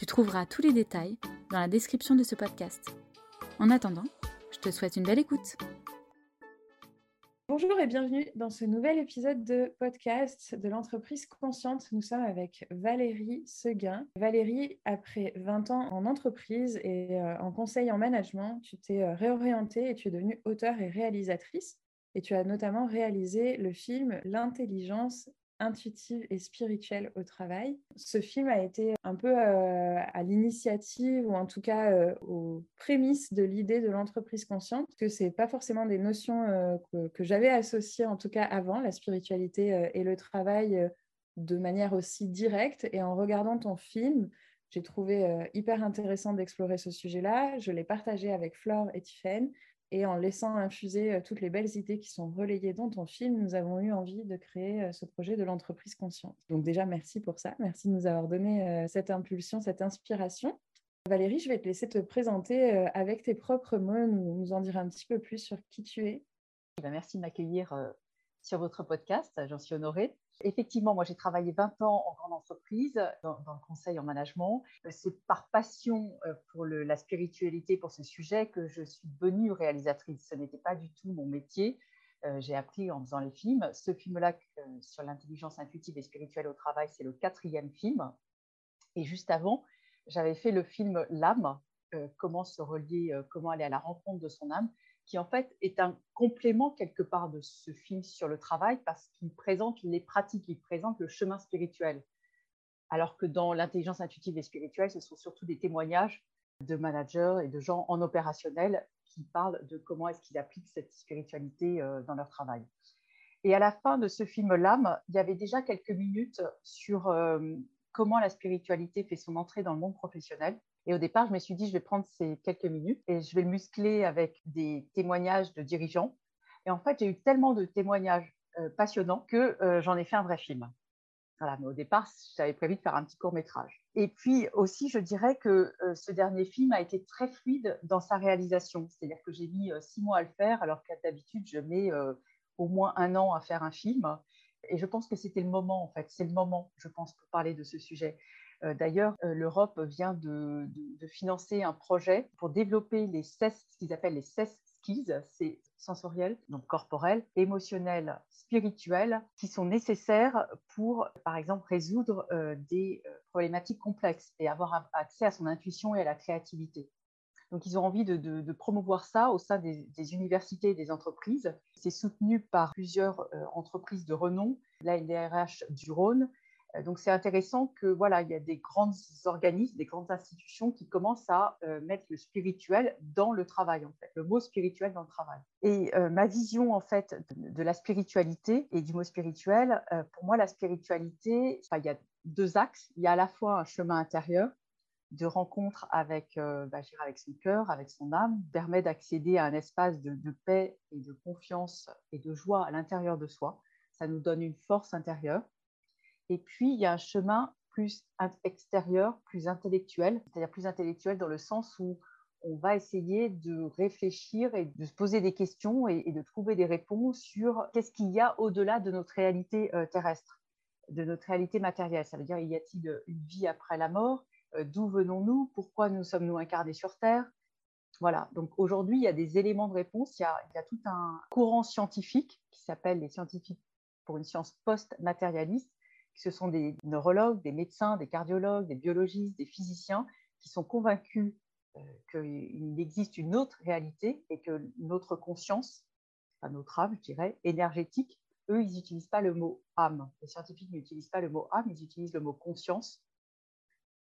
Tu trouveras tous les détails dans la description de ce podcast. En attendant, je te souhaite une belle écoute. Bonjour et bienvenue dans ce nouvel épisode de podcast de l'entreprise consciente. Nous sommes avec Valérie Seguin. Valérie, après 20 ans en entreprise et euh, en conseil en management, tu t'es euh, réorientée et tu es devenue auteure et réalisatrice. Et tu as notamment réalisé le film L'intelligence intuitive et spirituelle au travail. Ce film a été un peu euh, à l'initiative ou en tout cas euh, aux prémices de l'idée de l'entreprise consciente, que c'est pas forcément des notions euh, que, j'avais associées en tout cas avant, la spiritualité et le travail de manière aussi directe. Et en regardant ton film, j'ai trouvé hyper intéressant d'explorer ce sujet-là. Je l'ai partagé avec Flore et Tiffaine et en laissant infuser euh, toutes les belles idées qui sont relayées dans ton film, nous avons eu envie de créer euh, ce projet de l'entreprise consciente. Donc déjà, merci pour ça. Merci de nous avoir donné euh, cette impulsion, cette inspiration. Valérie, je vais te laisser te présenter avec tes propres mots, nous, en dire un petit peu plus sur qui tu es. Eh ben, merci de m'accueillir sur votre podcast, j'en suis honorée. Effectivement, moi j'ai travaillé 20 ans en grande entreprise, dans, le conseil en management. C'est par passion euh, pour la spiritualité, pour ce sujet, que je suis devenue réalisatrice. Ce n'était pas du tout mon métier. Euh, j'ai appris en faisant les films. Ce film-là euh, sur l'intelligence intuitive et spirituelle au travail, c'est le quatrième film. Et juste avant, j'avais fait le film L'âme, comment se relier, comment aller à la rencontre de son âme qui en fait est un complément quelque part de ce film sur le travail parce qu'il présente les pratiques, il présente le chemin spirituel. Alors que dans l'intelligence intuitive et spirituelle, ce sont surtout des témoignages de managers et de gens en opérationnel qui parlent de comment est-ce qu'ils appliquent cette spiritualité euh, dans leur travail. Et à la fin de ce film L'âme, il y avait déjà quelques minutes sur euh, comment la spiritualité fait son entrée dans le monde professionnel. Et au départ, je me suis dit, je vais prendre ces quelques minutes et je vais le muscler avec des témoignages de dirigeants. Et en fait, j'ai eu tellement de témoignages euh, passionnants que euh, j'en ai fait un vrai film. Voilà, mais au départ, j'avais prévu de faire un petit court métrage. Et puis aussi, je dirais que euh, ce dernier film a été très fluide dans sa réalisation. C'est-à-dire que j'ai mis six mois à le faire, alors qu'à d'habitude, je mets au moins un an à faire un film. Et je pense que c'était le moment, en fait. C'est le moment, je pense, pour parler de ce sujet. Euh, d'ailleurs, euh, l'Europe vient de, financer un projet pour développer les CES, ce qu'ils appellent les CES skills, c'est sensoriel, donc corporel, émotionnel, spirituel, qui sont nécessaires pour, par exemple, résoudre euh, des problématiques complexes et avoir accès à son intuition et à la créativité. Donc, ils ont envie de, promouvoir ça au sein des, universités et des entreprises. C'est soutenu par plusieurs entreprises de renom, la NDRH du Rhône, donc c'est intéressant que voilà, il y a des grands organismes, des grandes institutions qui commencent à euh, mettre le spirituel dans le travail en fait, le mot spirituel dans le travail. Et euh, ma vision en fait de, la spiritualité et du mot spirituel, pour moi la spiritualité, il y a deux axes. Il y a à la fois un chemin intérieur de rencontre avec, bah, avec son cœur, avec son âme, permet d'accéder à un espace de paix et de confiance et de joie à l'intérieur de soi. Ça nous donne une force intérieure et puis, il y a un chemin plus extérieur, plus intellectuel, c'est-à-dire plus intellectuel dans le sens où on va essayer de réfléchir et de se poser des questions et, de trouver des réponses sur qu'est-ce qu'il y a au-delà de notre réalité euh, terrestre, de notre réalité matérielle. Ça veut dire, y a-t-il une vie après la mort? Euh, D'où venons-nous? Pourquoi nous sommes-nous incarnés sur Terre? Voilà, donc aujourd'hui, il y a des éléments de réponse. Il y a, il y a tout un courant scientifique qui s'appelle les scientifiques pour une science post-matérialiste, ce sont des neurologues, des médecins, des cardiologues, des biologistes, des physiciens qui sont convaincus euh, qu'il existe une autre réalité et que notre conscience, enfin notre âme, je dirais, énergétique, eux, ils n'utilisent pas le mot âme. Les scientifiques n'utilisent pas le mot âme, ils utilisent le mot conscience,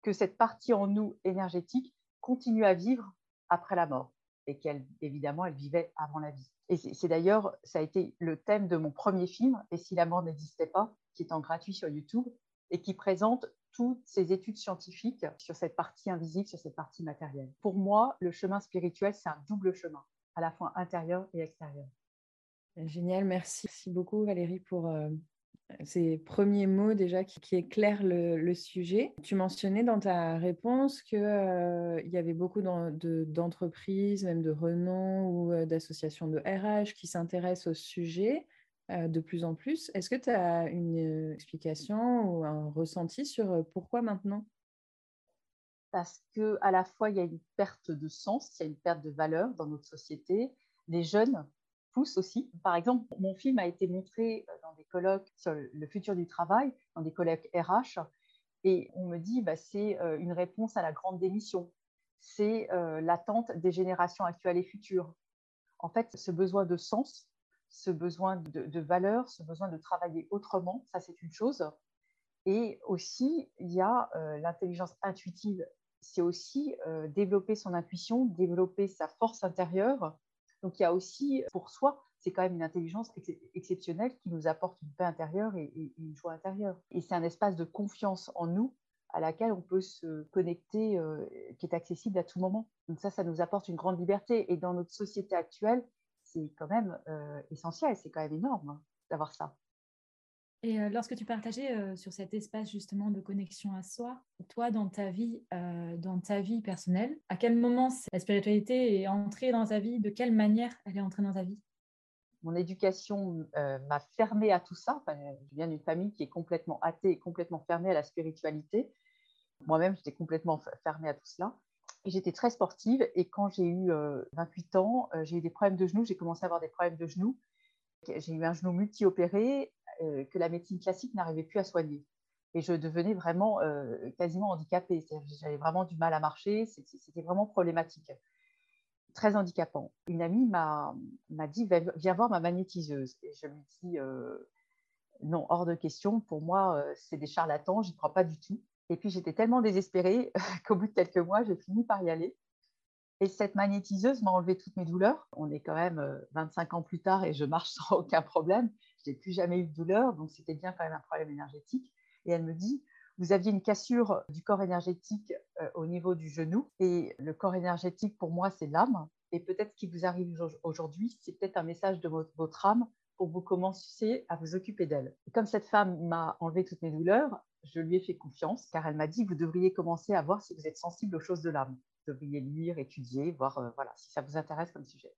que cette partie en nous énergétique continue à vivre après la mort et qu'elle, évidemment, elle vivait avant la vie. Et c'est d'ailleurs, ça a été le thème de mon premier film, Et si la mort n'existait pas, qui est en gratuit sur YouTube et qui présente toutes ces études scientifiques sur cette partie invisible, sur cette partie matérielle. Pour moi, le chemin spirituel, c'est un double chemin, à la fois intérieur et extérieur. Génial, merci. beaucoup Valérie pour euh, ces premiers mots déjà qui, éclairent le, sujet. Tu mentionnais dans ta réponse qu'il euh, y avait beaucoup d'entreprises, même de renom ou euh, d'associations de RH qui s'intéressent au sujet de plus en plus. Est-ce que tu as une explication ou un ressenti sur pourquoi maintenant? Parce que à la fois il y a une perte de sens, il y a une perte de valeur dans notre société. Les jeunes aussi. Par exemple, mon film a été montré euh, dans des colloques sur le futur du travail, dans des colloques RH, et on me dit bah, c'est euh, une réponse à la grande démission, c'est euh, l'attente des générations actuelles et futures. En fait, ce besoin de sens, ce besoin de, valeur, ce besoin de travailler autrement, ça c'est une chose. Et aussi, il y a l'intelligence intuitive. C'est aussi développer son intuition, développer sa force intérieure donc il y a aussi, pour soi, c'est quand même une intelligence exceptionnelle qui nous apporte une paix intérieure et, une joie intérieure. Et c'est un espace de confiance en nous à laquelle on peut se connecter, euh, qui est accessible à tout moment. Donc ça, ça nous apporte une grande liberté. Et dans notre société actuelle, c'est quand même euh, essentiel, c'est quand même énorme hein, d'avoir ça. Et euh, lorsque tu partageais euh, sur cet espace justement de connexion à soi, toi dans ta vie, dans ta vie personnelle, à quel moment la spiritualité est entrée dans ta vie? De quelle manière elle est entrée dans ta vie? Mon éducation m'a fermée à tout ça. je viens d'une famille qui est complètement athée et complètement fermée à la spiritualité. Moi-même, j'étais complètement fermée à tout cela. J'étais très sportive. Et quand j'ai eu 28 ans, j'ai eu des problèmes de genoux. J'ai commencé à avoir des problèmes de genoux. J'ai eu un genou multi-opéré euh, que la médecine classique n'arrivait plus à soigner. Et je devenais vraiment euh, quasiment handicapée. J'avais vraiment du mal à marcher. C'était vraiment problématique. Très handicapant. Une amie m'a dit Viens voir ma magnétiseuse. Et je lui dis euh, Non, hors de question. Pour moi, c'est des charlatans. J'y crois pas du tout. Et puis j'étais tellement désespérée qu'au bout de quelques mois, j'ai fini par y aller. Et cette magnétiseuse m'a enlevé toutes mes douleurs. On est quand même 25 ans plus tard et je marche sans aucun problème je n'ai plus jamais eu de douleur, donc c'était bien quand même un problème énergétique. Et elle me dit, vous aviez une cassure du corps énergétique euh, au niveau du genou, et le corps énergétique, pour moi, c'est l'âme. Et peut-être ce qui vous arrive aujourd'hui, c'est peut-être un message de votre âme pour vous commencer à vous occuper d'elle. comme cette femme m'a enlevé toutes mes douleurs, je lui ai fait confiance, car elle m'a dit, vous devriez commencer à voir si vous êtes sensible aux choses de l'âme. Vous devriez lire, étudier, voir euh, voilà, si ça vous intéresse comme sujet.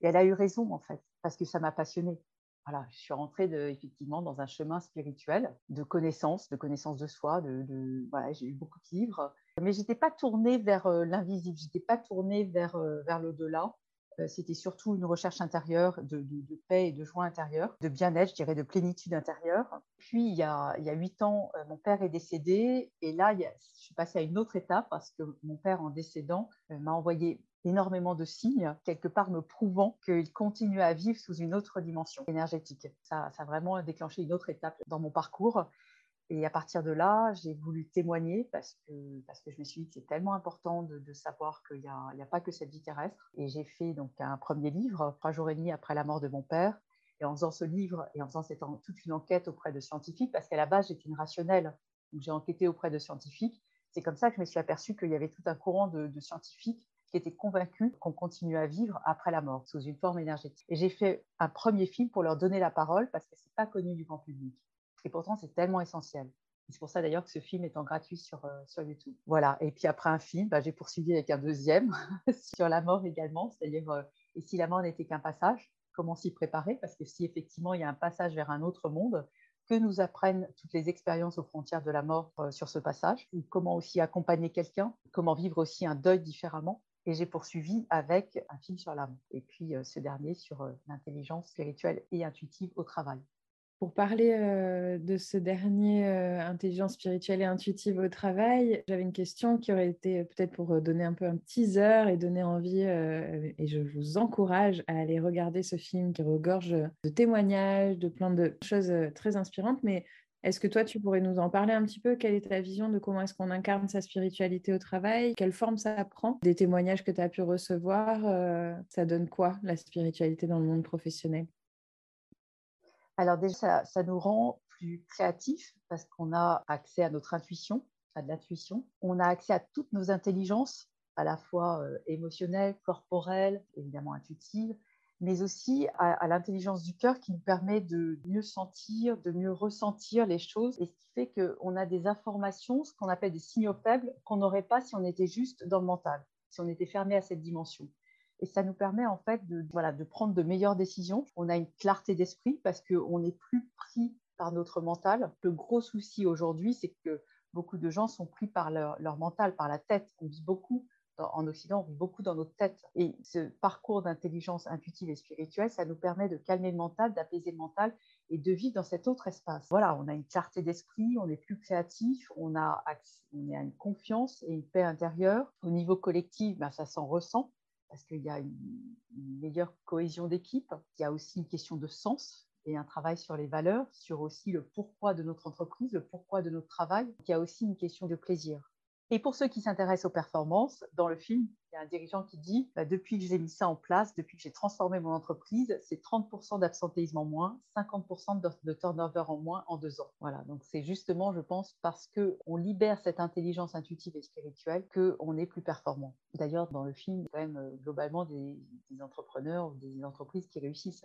Et elle a eu raison, en fait, parce que ça m'a passionnée voilà, je suis rentrée effectivement dans un chemin spirituel de connaissance, de connaissance de soi. De, voilà, j'ai eu beaucoup de livres, mais j'étais pas tournée vers euh, l'invisible, j'étais pas tournée vers, euh, vers l'au-delà. Euh, c'était surtout une recherche intérieure de, paix et de joie intérieure, de bien-être, je dirais, de plénitude intérieure. Puis, il y a huit ans, mon père est décédé, et là, je suis passée à une autre étape parce que mon père, en décédant, m'a envoyé énormément de signes, quelque part me prouvant qu'il continue à vivre sous une autre dimension énergétique. Ça a vraiment déclenché une autre étape dans mon parcours. Et à partir de là, j'ai voulu témoigner parce que, parce que je me suis dit que c'est tellement important de, savoir qu'il n'y a, a, pas que cette vie terrestre. Et j'ai fait donc un premier livre, trois jours et demi après la mort de mon père. Et en faisant ce livre et en faisant cette, toute une enquête auprès de scientifiques, parce qu'à la base, j'étais une rationnelle, donc j'ai enquêté auprès de scientifiques. C'est comme ça que je me suis aperçue qu'il y avait tout un courant de, scientifiques qui étaient convaincus qu'on continue à vivre après la mort, sous une forme énergétique. Et j'ai fait un premier film pour leur donner la parole parce que ce n'est pas connu du grand public. Et pourtant, c'est tellement essentiel. C'est pour ça d'ailleurs que ce film est en gratuit sur, euh, sur YouTube. Voilà. Et puis après un film, bah, j'ai poursuivi avec un deuxième sur la mort également, c'est-à-dire euh, et si la mort n'était qu'un passage, comment s'y préparer? Parce que si effectivement il y a un passage vers un autre monde, que nous apprennent toutes les expériences aux frontières de la mort euh, sur ce passage, ou comment aussi accompagner quelqu'un, comment vivre aussi un deuil différemment? Et j'ai poursuivi avec un film sur l'âme, et puis ce dernier sur l'intelligence spirituelle et intuitive au travail. Pour parler de ce dernier, intelligence spirituelle et intuitive au travail, j'avais une question qui aurait été peut-être pour donner un peu un teaser et donner envie, et je vous encourage à aller regarder ce film qui regorge de témoignages, de plein de choses très inspirantes, mais est-ce que toi, tu pourrais nous en parler un petit peu? Quelle est ta vision de comment est-ce qu'on incarne sa spiritualité au travail? Quelle forme ça prend? Des témoignages que tu as pu recevoir, ça donne quoi la spiritualité dans le monde professionnel? Alors déjà, ça, nous rend plus créatifs parce qu'on a accès à notre intuition. à de l'intuition. On a accès à toutes nos intelligences, à la fois euh, émotionnelles, corporelles, évidemment intuitives, mais aussi à, l'intelligence du cœur qui nous permet de mieux sentir, de mieux ressentir les choses, et ce qui fait qu'on a des informations, ce qu'on appelle des signaux faibles, qu'on n'aurait pas si on était juste dans le mental, si on était fermé à cette dimension. Et ça nous permet en fait de, voilà, de prendre de meilleures décisions. On a une clarté d'esprit parce qu'on n'est plus pris par notre mental. Le gros souci aujourd'hui, c'est que beaucoup de gens sont pris par leur, leur mental, par la tête. On vit beaucoup en Occident, on vit beaucoup dans notre tête. Et ce parcours d'intelligence intuitive et spirituelle, ça nous permet de calmer le mental, d'apaiser le mental et de vivre dans cet autre espace. Voilà, on a une clarté d'esprit, on est plus créatif, on a, on une confiance et une paix intérieure. Au niveau collectif, ben, ça s'en ressent parce qu'il y a une, une meilleure cohésion d'équipe. Il y a aussi une question de sens et un travail sur les valeurs, sur aussi le pourquoi de notre entreprise, le pourquoi de notre travail. Il y a aussi une question de plaisir. Et pour ceux qui s'intéressent aux performances, dans le film, il y a un dirigeant qui dit bah, Depuis que j'ai mis ça en place, depuis que j'ai transformé mon entreprise, c'est 30% d'absentéisme en moins, 50% de, turnover en moins en deux ans. Voilà, donc c'est justement, je pense, parce qu'on libère cette intelligence intuitive et spirituelle qu'on est plus performant. D'ailleurs, dans le film, quand même euh, globalement des entrepreneurs ou des entreprises qui réussissent.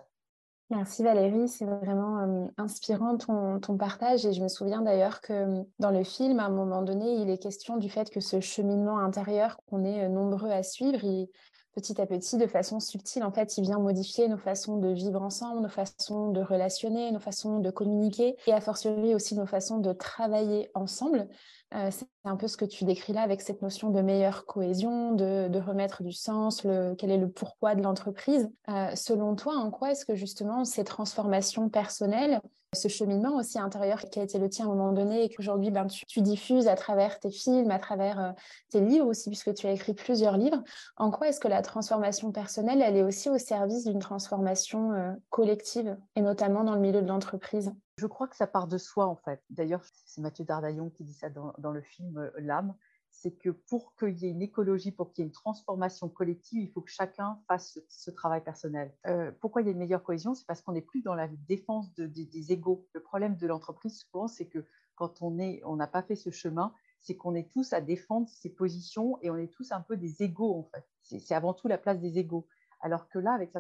Merci Valérie, c'est vraiment euh, inspirant ton, partage et je me souviens d'ailleurs que euh, dans le film, à un moment donné, il est question du fait que ce cheminement intérieur qu'on est euh, nombreux à suivre, petit à petit, de façon subtile, en fait, il vient modifier nos façons de vivre ensemble, nos façons de relationner, nos façons de communiquer et a fortiori aussi nos façons de travailler ensemble. Euh, c'est un peu ce que tu décris là avec cette notion de meilleure cohésion, de, remettre du sens, le, quel est le pourquoi de l'entreprise. Euh, selon toi, en quoi est-ce que justement ces transformations personnelles, ce cheminement aussi intérieur qui a été le tien à un moment donné et qu'aujourd'hui ben, tu, diffuses à travers tes films, à travers euh, tes livres aussi, puisque tu as écrit plusieurs livres, en quoi est-ce que la transformation personnelle, elle est aussi au service d'une transformation collective et notamment dans le milieu de l'entreprise? Je crois que ça part de soi, en fait. D'ailleurs, c'est Mathieu Dardaillon qui dit ça dans, le film euh, L'âme. C'est que pour qu'il y ait une écologie, pour qu'il y ait une transformation collective, il faut que chacun fasse ce, travail personnel. Euh, pourquoi il y a une meilleure cohésion? C'est parce qu'on n'est plus dans la défense des égaux. Le problème de l'entreprise, souvent, c'est que quand on on n'a pas fait ce chemin, c'est qu'on est tous à défendre ses positions et on est tous un peu des égaux, en fait. C'est avant tout la place des égaux. Alors que là, avec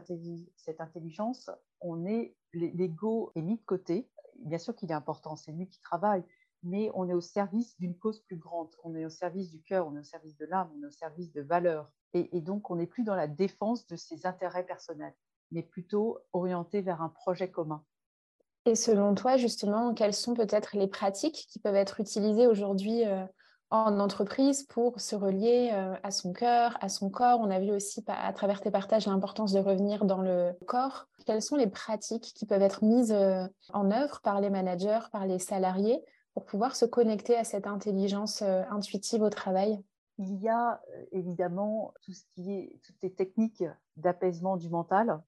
cette intelligence, on est l'ego est mis de côté bien sûr qu'il est important, c'est lui qui travaille, mais on est au service d'une cause plus grande, on est au service du cœur, on est au service de l'âme, on est au service de valeurs. Et, donc, on n'est plus dans la défense de ses intérêts personnels, mais plutôt orienté vers un projet commun. Et selon toi, justement, quelles sont peut-être les pratiques qui peuvent être utilisées aujourd'hui euh, en entreprise pour se relier euh, à son cœur, à son corps. On a vu aussi à travers tes partages l'importance de revenir dans le corps. Quelles sont les pratiques qui peuvent être mises euh, en œuvre par les managers, par les salariés pour pouvoir se connecter à cette intelligence euh, intuitive au travail? Il y a évidemment tout ce qui est toutes les techniques d'apaisement du mental.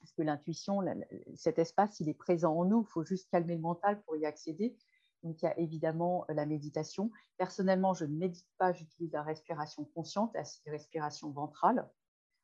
Parce que l'intuition, cet espace, il est présent en nous. Il faut juste calmer le mental pour y accéder. Donc, il y a évidemment euh, la méditation. Personnellement, je ne médite pas, j'utilise la respiration consciente, la respiration ventrale,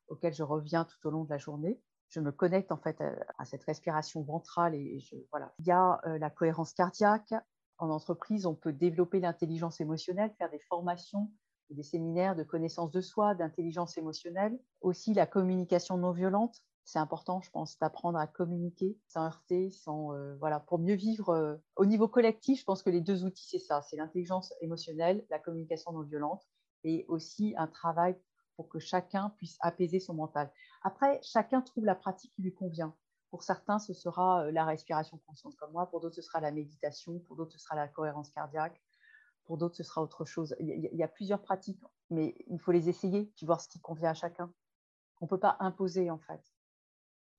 auquel je reviens tout au long de la journée. Je me connecte en fait à, cette respiration ventrale et voilà. Il y a euh, la cohérence cardiaque. En entreprise, on peut développer l'intelligence émotionnelle, faire des formations, des séminaires de connaissance de soi, d'intelligence émotionnelle. Aussi la communication non violente, c'est important, je pense, d'apprendre à communiquer sans heurter, sans euh, voilà, pour mieux vivre euh, au niveau collectif. Je pense que les deux outils, c'est ça, c'est l'intelligence émotionnelle, la communication non violente, et aussi un travail pour que chacun puisse apaiser son mental. Après, chacun trouve la pratique qui lui convient. Pour certains, ce sera euh, la respiration consciente comme moi, pour d'autres, ce sera la méditation, pour d'autres, ce sera la cohérence cardiaque, pour d'autres, ce sera autre chose. Il y, a plusieurs pratiques, mais il faut les essayer, puis voir ce qui convient à chacun. On ne peut pas imposer, en fait.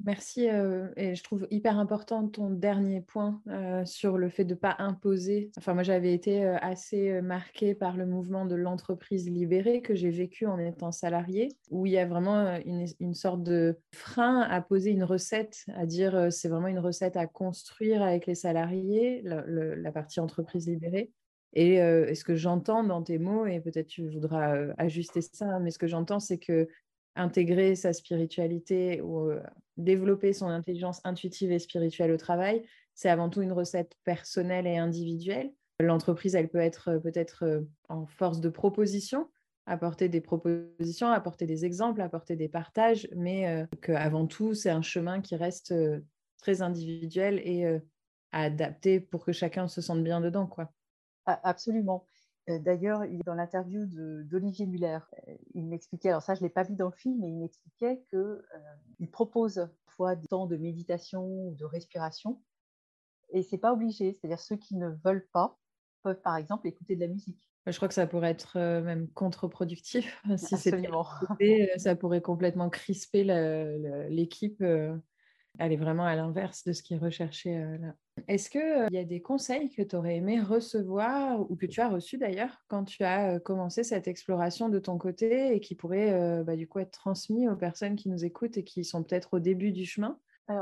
Merci euh, et je trouve hyper important ton dernier point euh, sur le fait de ne pas imposer. Enfin, moi, j'avais été euh, assez marquée par le mouvement de l'entreprise libérée que j'ai vécu en étant salariée, où il y a vraiment une, sorte de frein à poser une recette, à dire c'est vraiment une recette à construire avec les salariés, la partie entreprise libérée. Et ce que j'entends dans tes mots, et peut-être tu voudras ajuster ça, mais ce que j'entends, c'est que intégrer sa spiritualité ou développer son intelligence intuitive et spirituelle au travail, c'est avant tout une recette personnelle et individuelle. l'entreprise, elle peut être peut-être en force de proposition, apporter des propositions, apporter des exemples, apporter des partages, mais qu'avant tout, c'est un chemin qui reste très individuel et adapté pour que chacun se sente bien dedans. Quoi. Absolument. D'ailleurs, dans l'interview d'Olivier Muller, il m'expliquait, alors ça je ne l'ai pas vu dans le film, mais il m'expliquait qu'il propose parfois des temps de méditation ou de respiration, et c'est pas obligé, c'est-à-dire ceux qui ne veulent pas peuvent par exemple écouter de la musique. Je crois que ça pourrait être même contre-productif. Si c'était ça pourrait complètement crisper l'équipe. Elle est vraiment à l'inverse de ce qui est recherché là. Est-ce qu'il y a des conseils que tu aurais aimé recevoir ou que tu as reçus d'ailleurs quand tu as commencé cette exploration de ton côté et qui pourraient bah, du coup être transmis aux personnes qui nous écoutent et qui sont peut-être au début du chemin?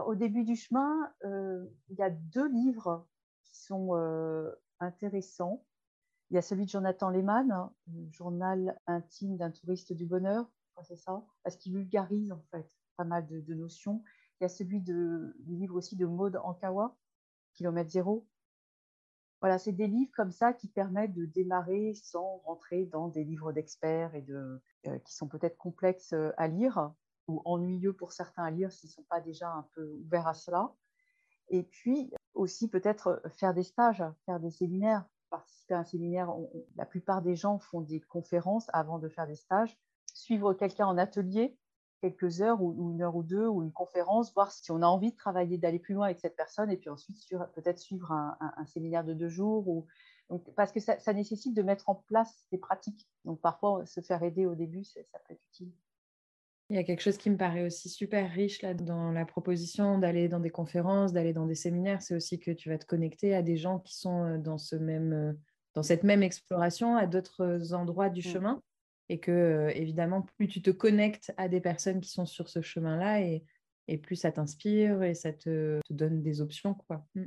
Au début du chemin, il y a deux livres qui sont intéressants. Il y a celui de Jonathan Lehmann, hein, Journal intime d'un touriste du bonheur, c'est ça, parce qu'il vulgarise en fait pas mal de, notions. Il y a celui de, du livre aussi de Maud Ankawa, Kilomètre zéro. Voilà, c'est des livres comme ça qui permettent de démarrer sans rentrer dans des livres d'experts et de, euh, qui sont peut-être complexes euh, à lire ou ennuyeux pour certains à lire s'ils ne sont pas déjà un peu ouverts à cela. Et puis aussi peut-être faire des stages, faire des séminaires, participer à un séminaire. la plupart des gens font des conférences avant de faire des stages. Suivre quelqu'un en atelier, quelques heures ou, une heure ou deux, ou une conférence, voir si on a envie de travailler, d'aller plus loin avec cette personne, et puis ensuite peut-être suivre un, séminaire de deux jours. Ou, parce que ça, nécessite de mettre en place des pratiques. Donc parfois, se faire aider au début, ça peut être utile. Il y a quelque chose qui me paraît aussi super riche là dans la proposition d'aller dans des conférences, d'aller dans des séminaires, c'est aussi que tu vas te connecter à des gens qui sont dans ce même dans cette même exploration à d'autres endroits du mmh. chemin et que évidemment plus tu te connectes à des personnes qui sont sur ce chemin-là et, et plus ça t'inspire et ça te, donne des options quoi. Mmh.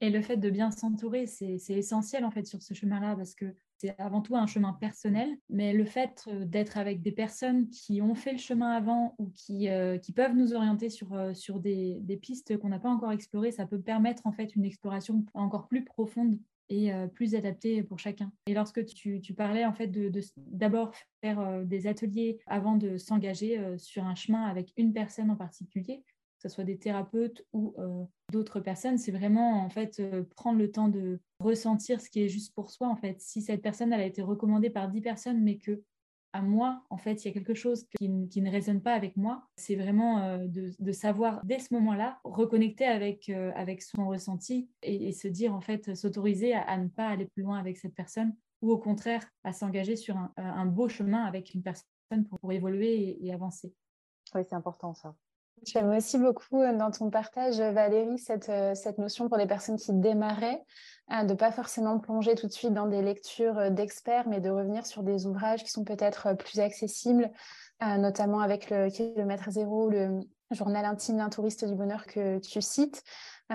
Et le fait de bien s'entourer, c'est essentiel en fait sur ce chemin-là parce que c'est avant tout un chemin personnel, mais le fait euh, d'être avec des personnes qui ont fait le chemin avant ou qui, euh, qui peuvent nous orienter sur, euh, sur des, des pistes qu'on n'a pas encore explorées, ça peut permettre en fait une exploration encore plus profonde et plus adaptée pour chacun. Et lorsque tu, parlais en fait de d'abord faire des ateliers avant de s'engager sur un chemin avec une personne en particulier, que ce soit des thérapeutes ou euh, d'autres personnes, c'est vraiment en fait euh, prendre le temps de ressentir ce qui est juste pour soi. En fait, si cette personne elle a été recommandée par dix personnes, mais que à moi, en fait, il y a quelque chose qui, ne résonne pas avec moi. C'est vraiment euh, de, savoir dès ce moment-là reconnecter avec, avec son ressenti et, se dire en fait s'autoriser à, ne pas aller plus loin avec cette personne ou au contraire à s'engager sur un, beau chemin avec une personne pour, évoluer et avancer. Oui, c'est important ça. J'aime aussi beaucoup euh, dans ton partage, Valérie, cette, euh, cette notion pour les personnes qui démarraient, hein, de ne pas forcément plonger tout de suite dans des lectures euh, d'experts, mais de revenir sur des ouvrages qui sont peut-être plus accessibles, notamment avec le kilomètre zéro, le journal intime d'un touriste du bonheur que tu cites.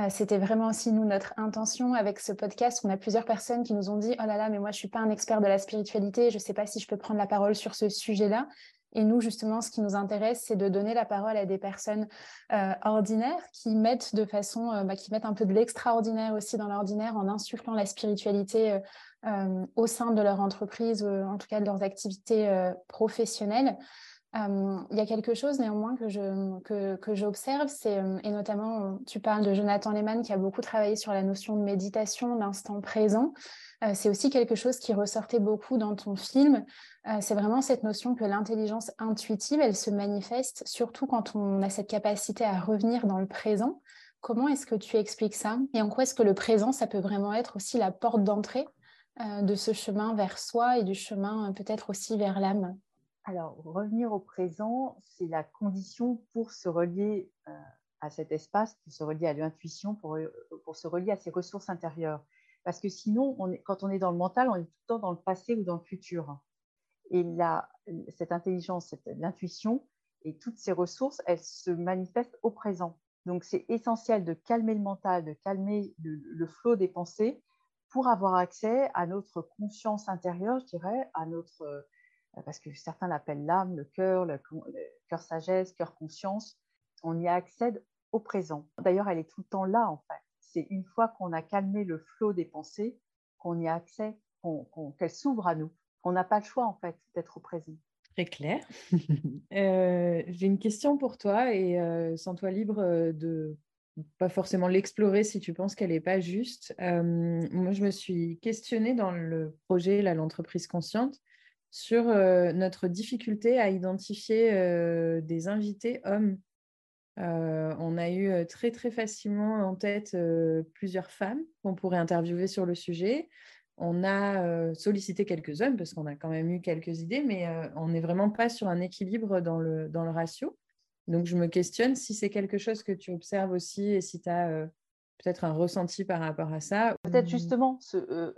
C'était vraiment aussi, nous, notre intention avec ce podcast. On a plusieurs personnes qui nous ont dit, oh là là, mais moi, je suis pas un expert de la spiritualité, je sais pas si je peux prendre la parole sur ce sujet-là. Et nous, justement, ce qui nous intéresse, c'est de donner la parole à des personnes euh, ordinaires qui mettent de façon, euh, bah, qui mettent un peu de l'extraordinaire aussi dans l'ordinaire en insufflant la spiritualité euh, au sein de leur entreprise, en tout cas de leurs activités professionnelles. Il y a quelque chose néanmoins que j'observe, et notamment tu parles de Jonathan Lehmann qui a beaucoup travaillé sur la notion de méditation, d'instant présent. C'est aussi quelque chose qui ressortait beaucoup dans ton film. C'est vraiment cette notion que l'intelligence intuitive, elle se manifeste surtout quand on a cette capacité à revenir dans le présent. Comment est-ce que tu expliques ça Et en quoi est-ce que le présent, ça peut vraiment être aussi la porte d'entrée de ce chemin vers soi et du chemin peut-être aussi vers l'âme? Alors, revenir au présent, c'est la condition pour se relier à cet espace, pour se relier à l'intuition, pour, pour se relier à ses ressources intérieures. Parce que sinon, quand on est dans le mental, on est tout le temps dans le passé ou dans le futur. Et là, cette intelligence, l'intuition et toutes ces ressources, elles se manifestent au présent. Donc, c'est essentiel de calmer le mental, de calmer le, flot des pensées pour avoir accès à notre conscience intérieure, je dirais, à notre, euh, parce que certains l'appellent l'âme, le cœur, le, cœur sagesse, cœur conscience. On y accède au présent. D'ailleurs, elle est tout le temps là, en fait c'est une fois qu'on a calmé le flot des pensées qu'on y a accès, qu'elle s'ouvre à nous. On n'a pas le choix, en fait, d'être présent. Très clair. Euh, j'ai une question pour toi et euh, sans toi libre euh, de pas forcément l'explorer si tu penses qu'elle n'est pas juste. moi, je me suis questionnée dans le projet, l'entreprise consciente, sur notre difficulté à identifier des invités hommes. on a eu très très facilement en tête plusieurs femmes qu'on pourrait interviewer sur le sujet. On a sollicité quelques hommes parce qu'on a quand même eu quelques idées, mais on n'est vraiment pas sur un équilibre dans le, dans le ratio. Donc, je me questionne si c'est quelque chose que tu observes aussi et si tu as peut-être un ressenti par rapport à ça. Peut-être justement, ce,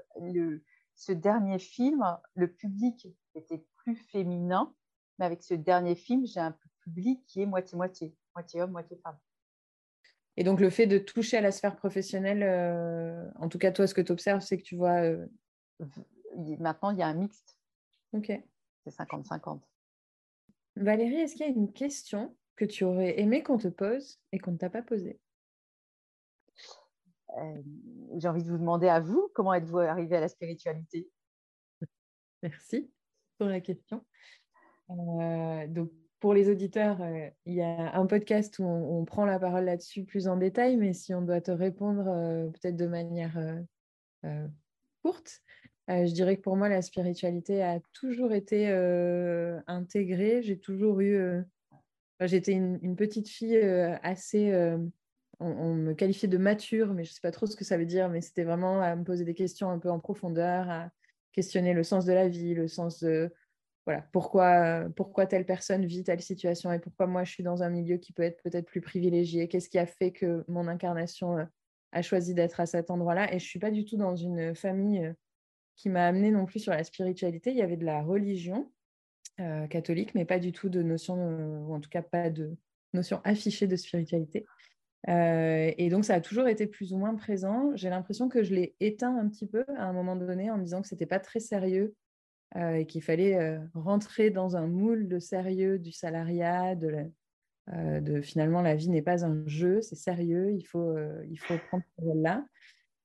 ce dernier film, le public était plus féminin, mais avec ce dernier film, j'ai un public qui est moitié-moitié, moitié homme, moitié femme. Et donc, le fait de toucher à la sphère professionnelle, euh, en tout cas, toi, ce que tu observes, c'est que tu vois. Euh, maintenant, il y a un mixte. Ok. C'est 50-50. Valérie, est-ce qu'il y a une question que tu aurais aimé qu'on te pose et qu'on ne t'a pas posée? J'ai envie de vous demander à vous, comment êtes-vous arrivé à la spiritualité? Merci pour la question. donc, pour les auditeurs, euh, il y a un podcast où on, prend la parole là-dessus plus en détail, mais si on doit te répondre euh, peut-être de manière euh, courte, je dirais que pour moi, la spiritualité a toujours été intégrée. J'ai toujours eu... J'étais une, petite fille assez... On, me qualifiait de mature, mais je ne sais pas trop ce que ça veut dire, mais c'était vraiment à me poser des questions un peu en profondeur, à questionner le sens de la vie, le sens de voilà, pourquoi, pourquoi telle personne vit telle situation et pourquoi moi je suis dans un milieu qui peut être peut-être plus privilégié. Qu'est-ce qui a fait que mon incarnation euh, a choisi d'être à cet endroit-là? Et je ne suis pas du tout dans une famille euh, qui m'a amené non plus sur la spiritualité. Il y avait de la religion euh, catholique, mais pas du tout de notion, ou en tout cas pas de notion affichée de spiritualité. Et donc, ça a toujours été plus ou moins présent. J'ai l'impression que je l'ai éteint un petit peu à un moment donné en me disant que ce n'était pas très sérieux euh, et qu'il fallait euh, rentrer dans un moule de sérieux du salariat, de, euh, finalement la vie n'est pas un jeu, c'est sérieux, il faut, il faut prendre ce rôle-là.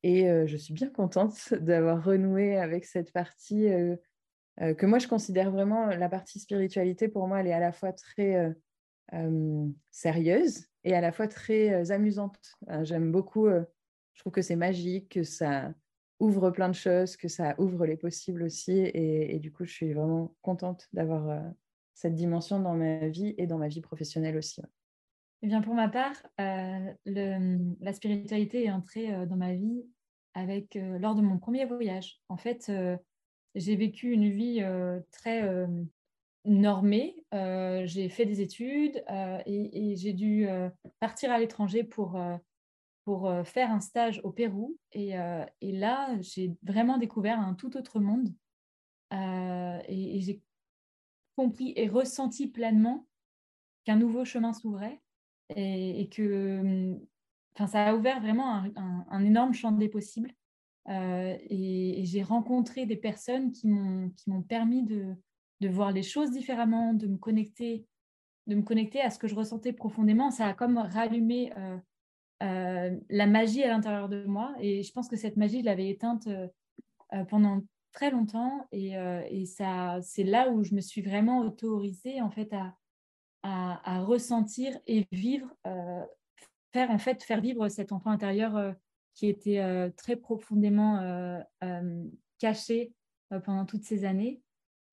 Et je suis bien contente d'avoir renoué avec cette partie que moi je considère vraiment la partie spiritualité. Pour moi, elle est à la fois très sérieuse et à la fois très amusante. J'aime beaucoup, je trouve que c'est magique, que ça, ouvre plein de choses, que ça ouvre les possibles aussi. Et, du coup, je suis vraiment contente d'avoir euh, cette dimension dans ma vie et dans ma vie professionnelle aussi. Eh bien, pour ma part, euh, la spiritualité est entrée euh, dans ma vie avec, lors de mon premier voyage. En fait, j'ai vécu une vie très normée. j'ai fait des études et, et j'ai dû partir à l'étranger pour pour euh, faire un stage au Pérou. Et, euh, et là, j'ai vraiment découvert un tout autre monde. Euh, et, j'ai compris et ressenti pleinement qu'un nouveau chemin s'ouvrait et, que enfin, ça a ouvert vraiment un, un, énorme champ des possibles. et, j'ai rencontré des personnes qui m'ont permis de, de voir les choses différemment, de me connecter de me connecter à ce que je ressentais profondément. Ça a comme rallumé euh, la magie à l'intérieur de moi. Et je pense que cette magie, je l'avais éteinte euh, euh, pendant très longtemps. Et, ça, c'est là où je me suis vraiment autorisée en fait à, à, ressentir et vivre, faire en fait faire vivre cet enfant intérieur qui était très profondément caché pendant toutes ces années.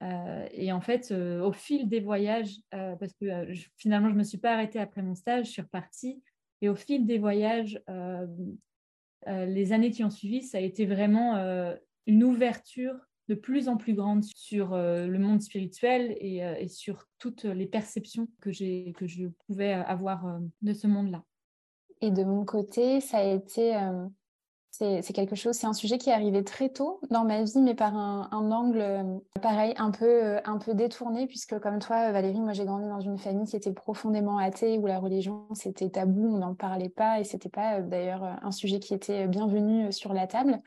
Et en fait, au fil des voyages, parce que finalement, je ne me suis pas arrêtée après mon stage, je suis repartie. Et au fil des voyages, euh, euh, les années qui ont suivi, ça a été vraiment euh, une ouverture de plus en plus grande sur le monde spirituel et, sur toutes les perceptions que, que je pouvais avoir de ce monde-là. Et de mon côté, ça a été c'est quelque chose, c'est un sujet qui est arrivé très tôt dans ma vie, mais par un, angle euh, pareil, un peu, euh, un peu détourné, puisque comme toi, Valérie, moi j'ai grandi dans une famille qui était profondément athée, où la religion c'était tabou, on n'en parlait pas, et c'était pas euh, d'ailleurs un sujet qui était bienvenu sur la table.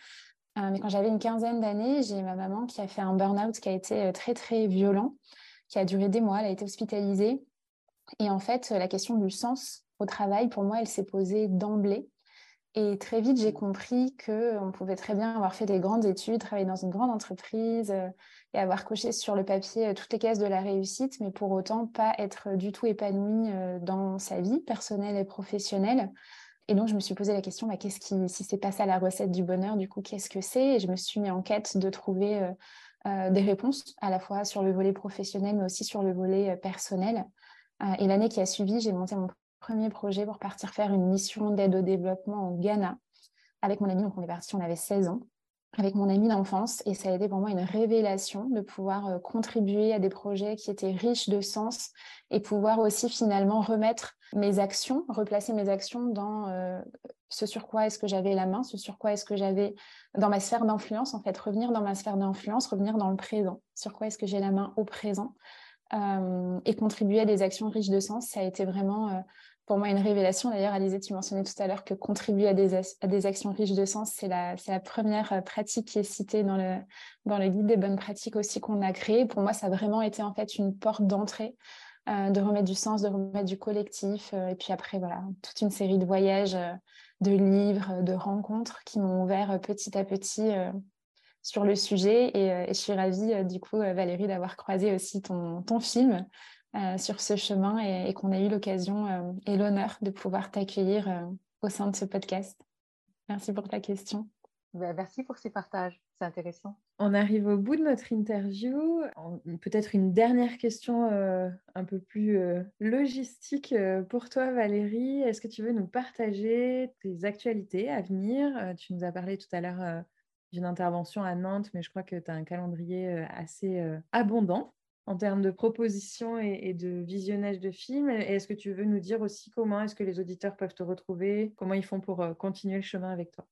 mais quand j'avais une quinzaine d'années, j'ai ma maman qui a fait un burn-out qui a été très très violent, qui a duré des mois, elle a été hospitalisée. Et en fait, la question du sens au travail, pour moi, elle s'est posée d'emblée. Et très vite, j'ai compris qu'on pouvait très bien avoir fait des grandes études, travailler dans une grande entreprise euh, et avoir coché sur le papier euh, toutes les cases de la réussite, mais pour autant pas être du tout épanoui euh, dans sa vie personnelle et professionnelle. Et donc, je me suis posé la question, bah, qu'est-ce qui, si c'est pas ça la recette du bonheur, du coup, qu'est-ce que c'est? Et je me suis mis en quête de trouver des réponses, à la fois sur le volet professionnel, mais aussi sur le volet personnel. et l'année qui a suivi, j'ai monté mon premier projet pour partir faire une mission d'aide au développement au Ghana avec mon ami. Donc, on est parti, on avait 16 ans, avec mon ami d'enfance. Et ça a été pour moi une révélation de pouvoir euh, contribuer à des projets qui étaient riches de sens et pouvoir aussi finalement remettre mes actions, replacer mes actions dans euh, ce sur quoi est-ce que j'avais la main, ce sur quoi est-ce que j'avais dans ma sphère d'influence, en fait, revenir dans ma sphère d'influence, revenir dans le présent, sur quoi est-ce que j'ai la main au présent. Euh, et contribuer à des actions riches de sens, ça a été vraiment pour moi une révélation. D'ailleurs, Alizé, tu mentionnais tout à l'heure que contribuer à des, actions riches de sens, c'est la, première euh, pratique qui est citée dans le, guide des bonnes pratiques aussi qu'on a créé. Pour moi, ça a vraiment été en fait une porte d'entrée euh, de remettre du sens, de remettre du collectif. Euh, et puis après, voilà, toute une série de voyages, de livres, de rencontres qui m'ont ouvert petit à petit sur le sujet. Et, je suis ravie, du coup, Valérie, d'avoir croisé aussi ton film. Euh, sur ce chemin et, qu'on a eu l'occasion euh, et l'honneur de pouvoir t'accueillir euh, au sein de ce podcast. Merci pour ta question. Ben, merci pour ces partages, c'est intéressant. On arrive au bout de notre interview. Peut-être une dernière question un peu plus logistique pour toi, Valérie. Est-ce que tu veux nous partager tes actualités à venir? Tu nous as parlé tout à l'heure d'une intervention à Nantes, mais je crois que tu as un calendrier assez abondant en termes de propositions et, de visionnage de films. est-ce que tu veux nous dire aussi comment est-ce que les auditeurs peuvent te retrouver, comment ils font pour euh, continuer le chemin avec toi?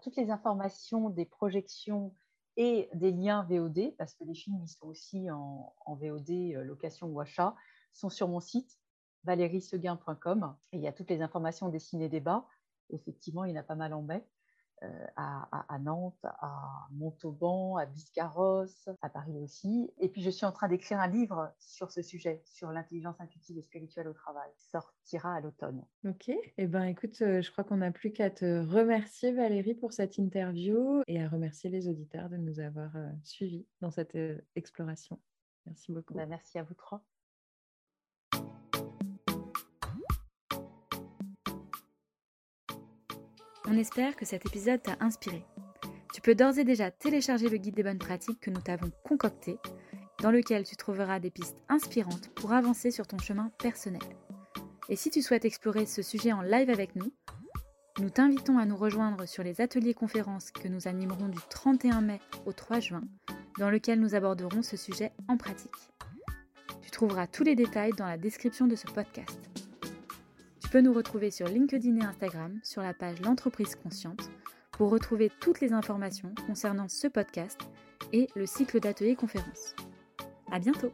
Toutes les informations des projections et des liens VOD, parce que les films ils sont aussi en, VOD, euh, location ou achat, sont sur mon site valérieseguin.com. Il y a toutes les informations des ciné-débats. Effectivement, il y en a pas mal en mai. Euh, à, Nantes, à Montauban, à Biscarros, à Paris aussi. Et puis je suis en train d'écrire un livre sur ce sujet, sur l'intelligence intuitive et spirituelle au travail. sortira à l'automne. Ok. Eh ben écoute, euh, je crois qu'on n'a plus qu'à te remercier Valérie pour cette interview et à remercier les auditeurs de nous avoir euh, suivis dans cette exploration. Merci beaucoup. Ben, merci à vous trois. On espère que cet épisode t'a inspiré. Tu peux d'ores et déjà télécharger le guide des bonnes pratiques que nous t'avons concocté, dans lequel tu trouveras des pistes inspirantes pour avancer sur ton chemin personnel. Et si tu souhaites explorer ce sujet en live avec nous, nous t'invitons à nous rejoindre sur les ateliers conférences que nous animerons du 31 mai au 3 juin, dans lequel nous aborderons ce sujet en pratique. Tu trouveras tous les détails dans la description de ce podcast. Tu peux nous retrouver sur LinkedIn et Instagram sur la page L'entreprise consciente pour retrouver toutes les informations concernant ce podcast et le cycle d'ateliers conférences. À bientôt!